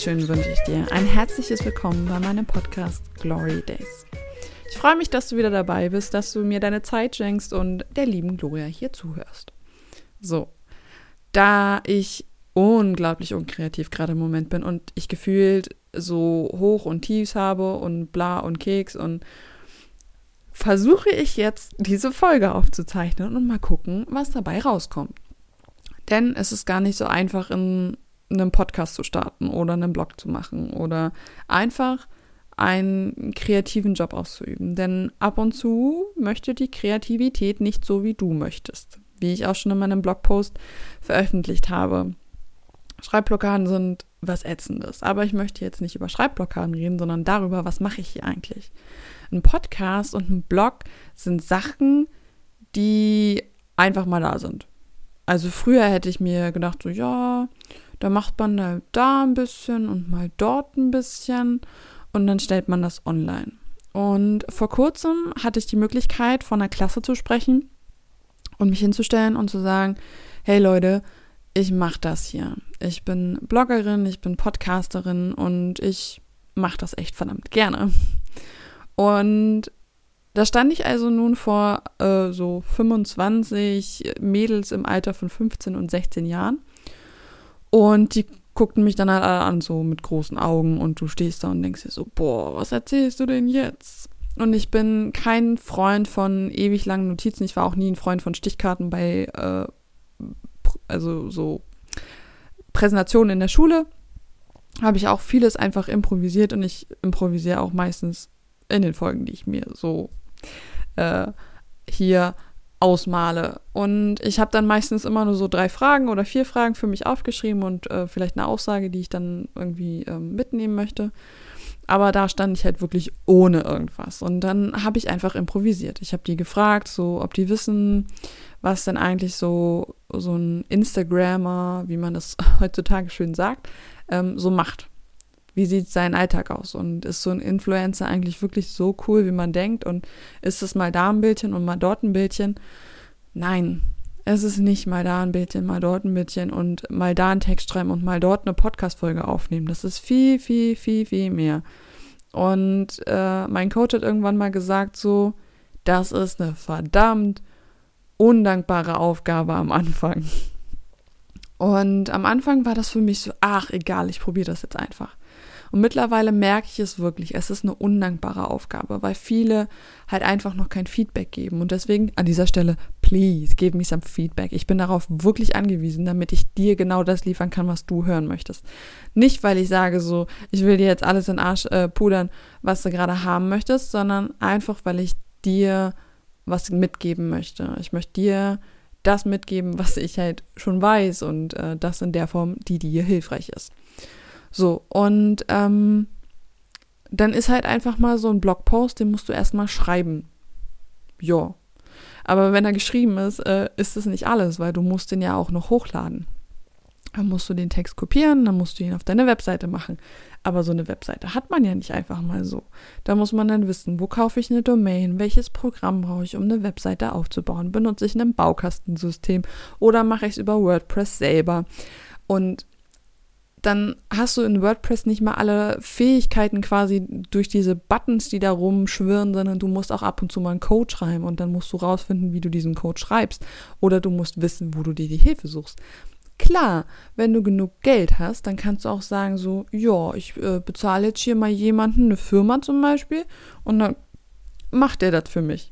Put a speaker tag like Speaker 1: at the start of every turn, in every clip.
Speaker 1: Wunderschönen wünsche ich dir. Ein herzliches Willkommen bei meinem Podcast Glory Days. Ich freue mich, dass du wieder dabei bist, dass du mir deine Zeit schenkst und der lieben Gloria hier zuhörst. So, da ich unglaublich unkreativ gerade im Moment bin und ich gefühlt so hoch und tiefs habe und bla und Keks und versuche ich jetzt diese Folge aufzuzeichnen und mal gucken, was dabei rauskommt. Denn es ist gar nicht so einfach, in einem Podcast zu starten oder einen Blog zu machen oder einfach einen kreativen Job auszuüben. Denn ab und zu möchte die Kreativität nicht so, wie du möchtest. Wie ich auch schon in meinem Blogpost veröffentlicht habe. Schreibblockaden sind was Ätzendes. Aber ich möchte jetzt nicht über Schreibblockaden reden, sondern darüber, was mache ich hier eigentlich. Ein Podcast und ein Blog sind Sachen, die einfach mal da sind. Also früher hätte ich mir gedacht, so ja, da macht man da, da ein bisschen und mal dort ein bisschen und dann stellt man das online. Und vor kurzem hatte ich die Möglichkeit, von einer Klasse zu sprechen und mich hinzustellen und zu sagen, hey Leute, ich mache das hier. Ich bin Bloggerin, ich bin Podcasterin und ich mache das echt verdammt gerne. Und da stand ich also nun vor äh, so 25 Mädels im Alter von 15 und 16 Jahren. Und die guckten mich dann halt alle an, so mit großen Augen. Und du stehst da und denkst dir so, boah, was erzählst du denn jetzt? Und ich bin kein Freund von ewig langen Notizen. Ich war auch nie ein Freund von Stichkarten bei, äh, also so Präsentationen in der Schule. Habe ich auch vieles einfach improvisiert und ich improvisiere auch meistens in den Folgen, die ich mir so äh, hier ausmale. Und ich habe dann meistens immer nur so drei Fragen oder vier Fragen für mich aufgeschrieben und äh, vielleicht eine Aussage, die ich dann irgendwie ähm, mitnehmen möchte. Aber da stand ich halt wirklich ohne irgendwas. Und dann habe ich einfach improvisiert. Ich habe die gefragt, so ob die wissen, was denn eigentlich so, so ein Instagrammer, wie man das heutzutage schön sagt, ähm, so macht wie sieht sein Alltag aus und ist so ein Influencer eigentlich wirklich so cool, wie man denkt und ist es mal da ein Bildchen und mal dort ein Bildchen? Nein, es ist nicht mal da ein Bildchen, mal dort ein Bildchen und mal da einen Text schreiben und mal dort eine Podcast-Folge aufnehmen. Das ist viel, viel, viel, viel mehr. Und äh, mein Coach hat irgendwann mal gesagt, so, das ist eine verdammt undankbare Aufgabe am Anfang. Und am Anfang war das für mich so, ach egal, ich probiere das jetzt einfach. Und mittlerweile merke ich es wirklich, es ist eine undankbare Aufgabe, weil viele halt einfach noch kein Feedback geben. Und deswegen an dieser Stelle, please, give me some Feedback. Ich bin darauf wirklich angewiesen, damit ich dir genau das liefern kann, was du hören möchtest. Nicht, weil ich sage so, ich will dir jetzt alles in den Arsch äh, pudern, was du gerade haben möchtest, sondern einfach, weil ich dir was mitgeben möchte. Ich möchte dir das mitgeben, was ich halt schon weiß und äh, das in der Form, die dir hilfreich ist. So, und ähm, dann ist halt einfach mal so ein Blogpost, den musst du erstmal schreiben. Ja. Aber wenn er geschrieben ist, äh, ist es nicht alles, weil du musst den ja auch noch hochladen. Dann musst du den Text kopieren, dann musst du ihn auf deine Webseite machen. Aber so eine Webseite hat man ja nicht einfach mal so. Da muss man dann wissen, wo kaufe ich eine Domain, welches Programm brauche ich, um eine Webseite aufzubauen. Benutze ich ein Baukastensystem oder mache ich es über WordPress selber? Und dann hast du in WordPress nicht mal alle Fähigkeiten quasi durch diese Buttons, die da rumschwirren, sondern du musst auch ab und zu mal einen Code schreiben und dann musst du rausfinden, wie du diesen Code schreibst. Oder du musst wissen, wo du dir die Hilfe suchst. Klar, wenn du genug Geld hast, dann kannst du auch sagen so, ja, ich äh, bezahle jetzt hier mal jemanden, eine Firma zum Beispiel, und dann macht der das für mich.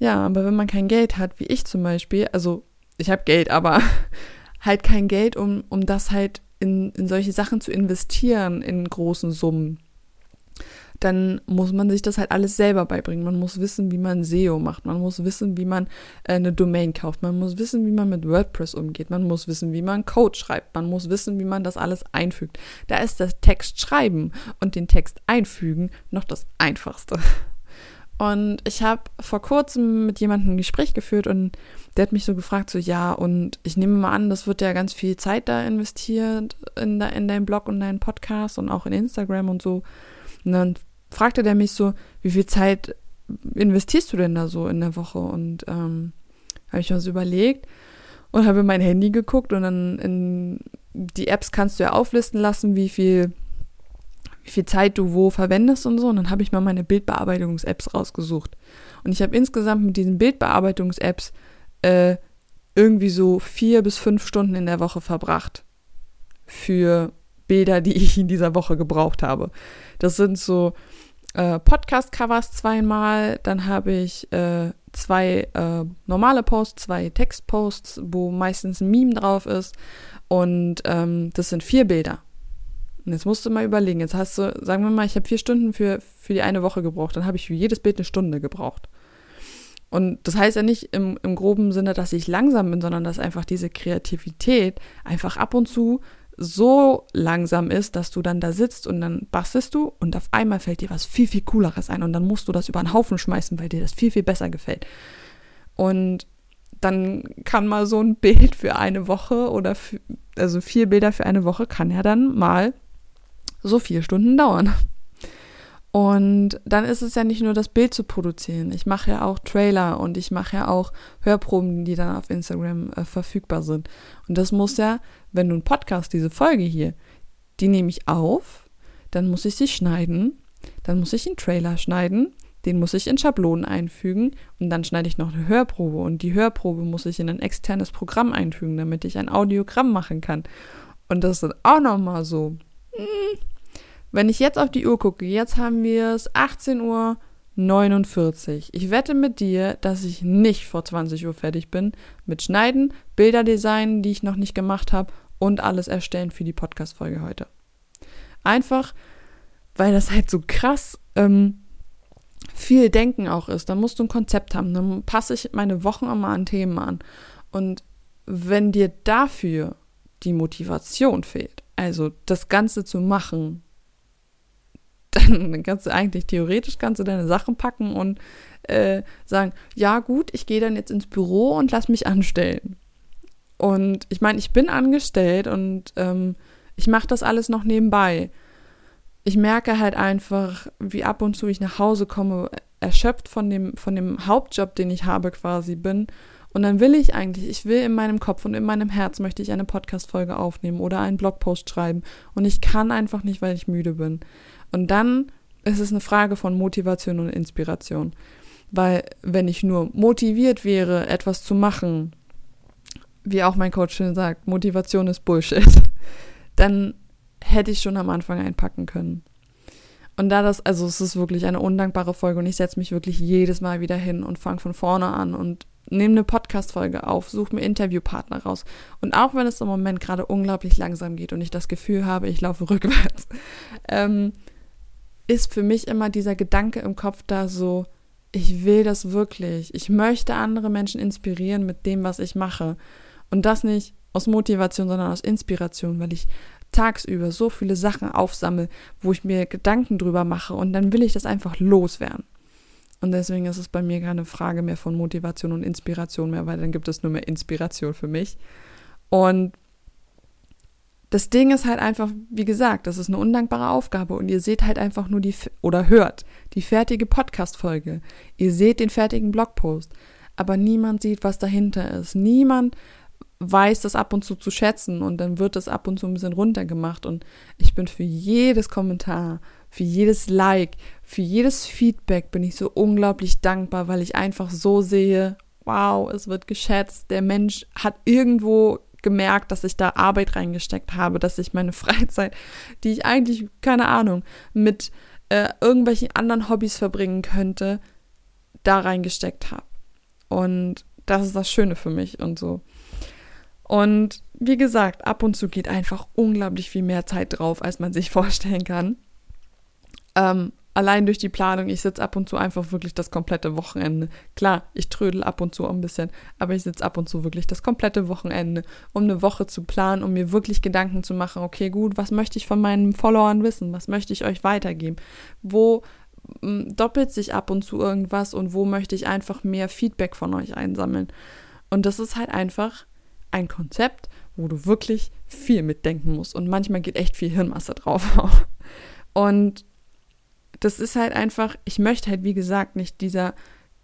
Speaker 1: Ja, aber wenn man kein Geld hat, wie ich zum Beispiel, also ich habe Geld, aber halt kein Geld, um, um das halt in, in solche Sachen zu investieren in großen Summen, dann muss man sich das halt alles selber beibringen. Man muss wissen, wie man SEO macht. Man muss wissen, wie man äh, eine Domain kauft. Man muss wissen, wie man mit WordPress umgeht. Man muss wissen, wie man Code schreibt. Man muss wissen, wie man das alles einfügt. Da ist das Text schreiben und den Text einfügen noch das Einfachste. Und ich habe vor kurzem mit jemandem ein Gespräch geführt und der hat mich so gefragt, so ja, und ich nehme mal an, das wird ja ganz viel Zeit da investiert in, de, in deinen Blog und deinen Podcast und auch in Instagram und so. Und dann fragte der mich so, wie viel Zeit investierst du denn da so in der Woche? Und ähm, habe ich mir so überlegt. und habe in mein Handy geguckt und dann in die Apps kannst du ja auflisten lassen, wie viel, wie viel Zeit du wo verwendest und so. Und dann habe ich mal meine Bildbearbeitungs-Apps rausgesucht. Und ich habe insgesamt mit diesen Bildbearbeitungs-Apps äh, irgendwie so vier bis fünf Stunden in der Woche verbracht für Bilder, die ich in dieser Woche gebraucht habe. Das sind so äh, Podcast-Covers zweimal, dann habe ich äh, zwei äh, normale Posts, zwei Textposts, wo meistens ein Meme drauf ist und ähm, das sind vier Bilder. Und jetzt musst du mal überlegen, jetzt hast du, sagen wir mal, ich habe vier Stunden für, für die eine Woche gebraucht, dann habe ich für jedes Bild eine Stunde gebraucht. Und das heißt ja nicht im, im groben Sinne, dass ich langsam bin, sondern dass einfach diese Kreativität einfach ab und zu so langsam ist, dass du dann da sitzt und dann bastelst du und auf einmal fällt dir was viel, viel cooleres ein und dann musst du das über den Haufen schmeißen, weil dir das viel, viel besser gefällt. Und dann kann mal so ein Bild für eine Woche oder für, also vier Bilder für eine Woche kann ja dann mal so vier Stunden dauern. Und dann ist es ja nicht nur das Bild zu produzieren. Ich mache ja auch Trailer und ich mache ja auch Hörproben, die dann auf Instagram äh, verfügbar sind. Und das muss ja, wenn du einen Podcast, diese Folge hier, die nehme ich auf, dann muss ich sie schneiden, dann muss ich einen Trailer schneiden, den muss ich in Schablonen einfügen und dann schneide ich noch eine Hörprobe und die Hörprobe muss ich in ein externes Programm einfügen, damit ich ein Audiogramm machen kann. Und das ist auch nochmal so. Hm, wenn ich jetzt auf die Uhr gucke, jetzt haben wir es 18 Uhr 49. Ich wette mit dir, dass ich nicht vor 20 Uhr fertig bin mit Schneiden, Bilderdesign, die ich noch nicht gemacht habe und alles erstellen für die Podcast-Folge heute. Einfach, weil das halt so krass ähm, viel Denken auch ist. Da musst du ein Konzept haben. Dann passe ich meine Wochen immer an Themen an. Und wenn dir dafür die Motivation fehlt, also das Ganze zu machen, dann kannst du eigentlich theoretisch kannst du deine Sachen packen und äh, sagen, ja gut, ich gehe dann jetzt ins Büro und lass mich anstellen. Und ich meine, ich bin angestellt und ähm, ich mache das alles noch nebenbei. Ich merke halt einfach, wie ab und zu ich nach Hause komme, erschöpft von dem, von dem Hauptjob, den ich habe quasi bin. Und dann will ich eigentlich, ich will in meinem Kopf und in meinem Herz möchte ich eine Podcast-Folge aufnehmen oder einen Blogpost schreiben. Und ich kann einfach nicht, weil ich müde bin. Und dann ist es eine Frage von Motivation und Inspiration. Weil wenn ich nur motiviert wäre, etwas zu machen, wie auch mein Coach schon sagt, Motivation ist Bullshit, dann hätte ich schon am Anfang einpacken können. Und da das, also es ist wirklich eine undankbare Folge und ich setze mich wirklich jedes Mal wieder hin und fange von vorne an und nehme eine Podcast-Folge auf, suche mir Interviewpartner raus. Und auch wenn es im Moment gerade unglaublich langsam geht und ich das Gefühl habe, ich laufe rückwärts, ähm, ist für mich immer dieser Gedanke im Kopf da so, ich will das wirklich. Ich möchte andere Menschen inspirieren mit dem, was ich mache. Und das nicht aus Motivation, sondern aus Inspiration, weil ich tagsüber so viele Sachen aufsammle, wo ich mir Gedanken drüber mache und dann will ich das einfach loswerden. Und deswegen ist es bei mir keine Frage mehr von Motivation und Inspiration mehr, weil dann gibt es nur mehr Inspiration für mich. Und das Ding ist halt einfach, wie gesagt, das ist eine undankbare Aufgabe und ihr seht halt einfach nur die oder hört die fertige Podcast-Folge. Ihr seht den fertigen Blogpost, aber niemand sieht, was dahinter ist. Niemand weiß das ab und zu zu schätzen und dann wird das ab und zu ein bisschen runtergemacht und ich bin für jedes Kommentar, für jedes Like, für jedes Feedback bin ich so unglaublich dankbar, weil ich einfach so sehe, wow, es wird geschätzt, der Mensch hat irgendwo gemerkt, dass ich da Arbeit reingesteckt habe, dass ich meine Freizeit, die ich eigentlich, keine Ahnung, mit äh, irgendwelchen anderen Hobbys verbringen könnte, da reingesteckt habe. Und das ist das Schöne für mich und so. Und wie gesagt, ab und zu geht einfach unglaublich viel mehr Zeit drauf, als man sich vorstellen kann. Ähm, allein durch die Planung, ich sitze ab und zu einfach wirklich das komplette Wochenende. Klar, ich trödel ab und zu ein bisschen, aber ich sitze ab und zu wirklich das komplette Wochenende, um eine Woche zu planen, um mir wirklich Gedanken zu machen, okay, gut, was möchte ich von meinen Followern wissen? Was möchte ich euch weitergeben? Wo doppelt sich ab und zu irgendwas und wo möchte ich einfach mehr Feedback von euch einsammeln? Und das ist halt einfach ein Konzept, wo du wirklich viel mitdenken musst und manchmal geht echt viel Hirnmasse drauf. Und das ist halt einfach, ich möchte halt, wie gesagt, nicht dieser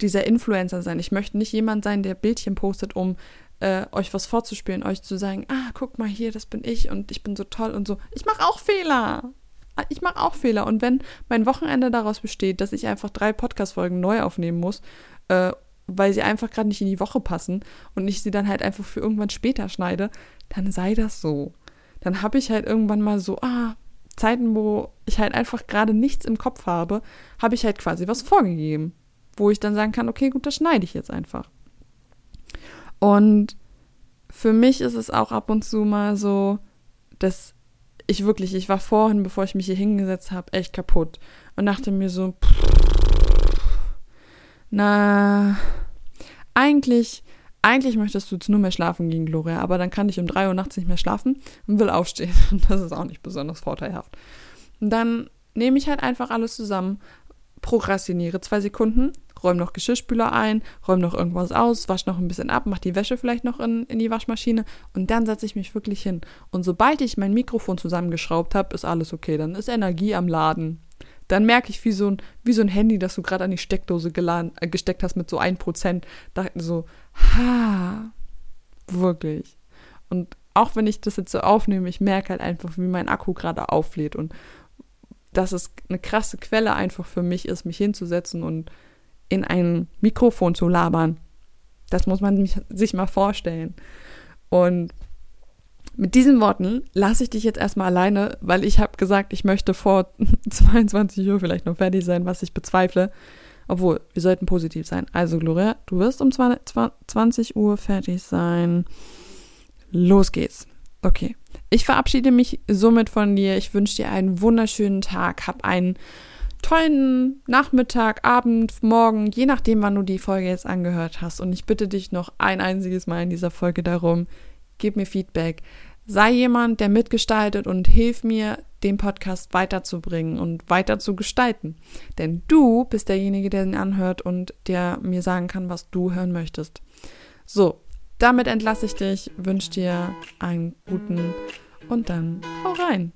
Speaker 1: dieser Influencer sein. Ich möchte nicht jemand sein, der Bildchen postet, um äh, euch was vorzuspielen, euch zu sagen, ah, guck mal hier, das bin ich und ich bin so toll und so. Ich mache auch Fehler. Ich mache auch Fehler. Und wenn mein Wochenende daraus besteht, dass ich einfach drei Podcast-Folgen neu aufnehmen muss, äh, weil sie einfach gerade nicht in die Woche passen und ich sie dann halt einfach für irgendwann später schneide, dann sei das so. Dann habe ich halt irgendwann mal so, ah, Zeiten, wo ich halt einfach gerade nichts im Kopf habe, habe ich halt quasi was vorgegeben, wo ich dann sagen kann, okay, gut, das schneide ich jetzt einfach. Und für mich ist es auch ab und zu mal so, dass ich wirklich, ich war vorhin, bevor ich mich hier hingesetzt habe, echt kaputt und dachte mir so, pff, na, eigentlich, eigentlich möchtest du jetzt nur mehr schlafen gegen Gloria, aber dann kann ich um drei Uhr nachts nicht mehr schlafen und will aufstehen. Das ist auch nicht besonders vorteilhaft. Und dann nehme ich halt einfach alles zusammen, prokrastiniere zwei Sekunden, räume noch Geschirrspüler ein, räume noch irgendwas aus, wasche noch ein bisschen ab, mache die Wäsche vielleicht noch in, in die Waschmaschine und dann setze ich mich wirklich hin. Und sobald ich mein Mikrofon zusammengeschraubt habe, ist alles okay. Dann ist Energie am Laden. Dann merke ich, wie so ein, wie so ein Handy, das du gerade an die Steckdose geladen, äh, gesteckt hast mit so 1%. Dachte so, ha, wirklich. Und auch wenn ich das jetzt so aufnehme, ich merke halt einfach, wie mein Akku gerade auflädt und dass es eine krasse Quelle einfach für mich ist, mich hinzusetzen und in ein Mikrofon zu labern. Das muss man sich mal vorstellen. Und mit diesen Worten lasse ich dich jetzt erstmal alleine, weil ich habe gesagt, ich möchte vor 22 Uhr vielleicht noch fertig sein, was ich bezweifle. Obwohl, wir sollten positiv sein. Also, Gloria, du wirst um 20 Uhr fertig sein. Los geht's. Okay. Ich verabschiede mich somit von dir. Ich wünsche dir einen wunderschönen Tag. Hab einen tollen Nachmittag, Abend, Morgen, je nachdem, wann du die Folge jetzt angehört hast. Und ich bitte dich noch ein einziges Mal in dieser Folge darum, gib mir Feedback. Sei jemand, der mitgestaltet und hilf mir, den Podcast weiterzubringen und weiter zu gestalten. Denn du bist derjenige, der ihn anhört und der mir sagen kann, was du hören möchtest. So, damit entlasse ich dich, wünsche dir einen guten und dann hau rein.